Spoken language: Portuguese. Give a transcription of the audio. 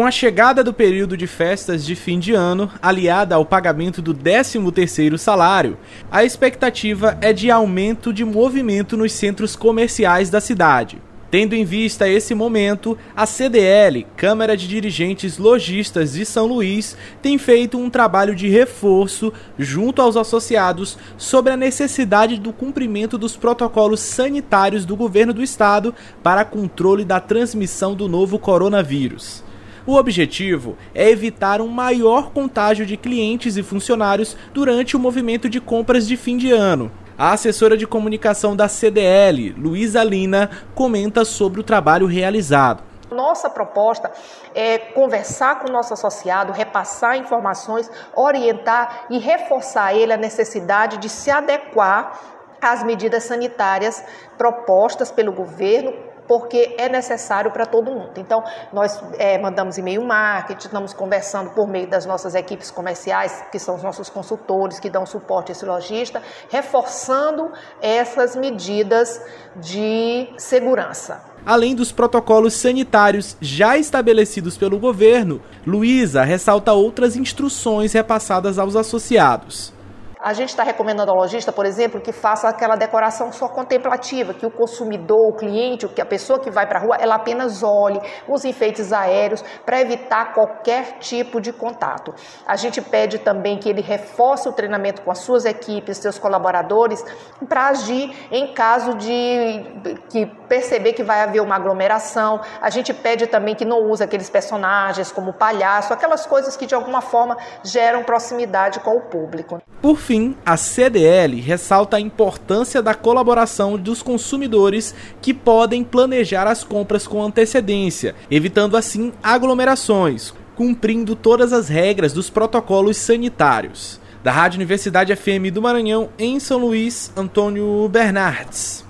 Com a chegada do período de festas de fim de ano, aliada ao pagamento do 13º salário, a expectativa é de aumento de movimento nos centros comerciais da cidade. Tendo em vista esse momento, a CDL, Câmara de Dirigentes Logistas de São Luís, tem feito um trabalho de reforço junto aos associados sobre a necessidade do cumprimento dos protocolos sanitários do governo do estado para controle da transmissão do novo coronavírus. O objetivo é evitar um maior contágio de clientes e funcionários durante o movimento de compras de fim de ano. A assessora de comunicação da CDL, Luísa Lina, comenta sobre o trabalho realizado. Nossa proposta é conversar com o nosso associado, repassar informações, orientar e reforçar ele a necessidade de se adequar às medidas sanitárias propostas pelo governo porque é necessário para todo mundo. Então, nós é, mandamos e-mail marketing, estamos conversando por meio das nossas equipes comerciais, que são os nossos consultores que dão suporte a esse lojista, reforçando essas medidas de segurança. Além dos protocolos sanitários já estabelecidos pelo governo, Luísa ressalta outras instruções repassadas aos associados. A gente está recomendando ao lojista, por exemplo, que faça aquela decoração só contemplativa, que o consumidor, o cliente, que a pessoa que vai para a rua, ela apenas olhe os enfeites aéreos para evitar qualquer tipo de contato. A gente pede também que ele reforce o treinamento com as suas equipes, seus colaboradores, para agir em caso de que perceber que vai haver uma aglomeração. A gente pede também que não use aqueles personagens como palhaço, aquelas coisas que de alguma forma geram proximidade com o público. Por fim, a CDL ressalta a importância da colaboração dos consumidores que podem planejar as compras com antecedência, evitando assim aglomerações, cumprindo todas as regras dos protocolos sanitários. Da Rádio Universidade FM do Maranhão, em São Luís, Antônio Bernardes.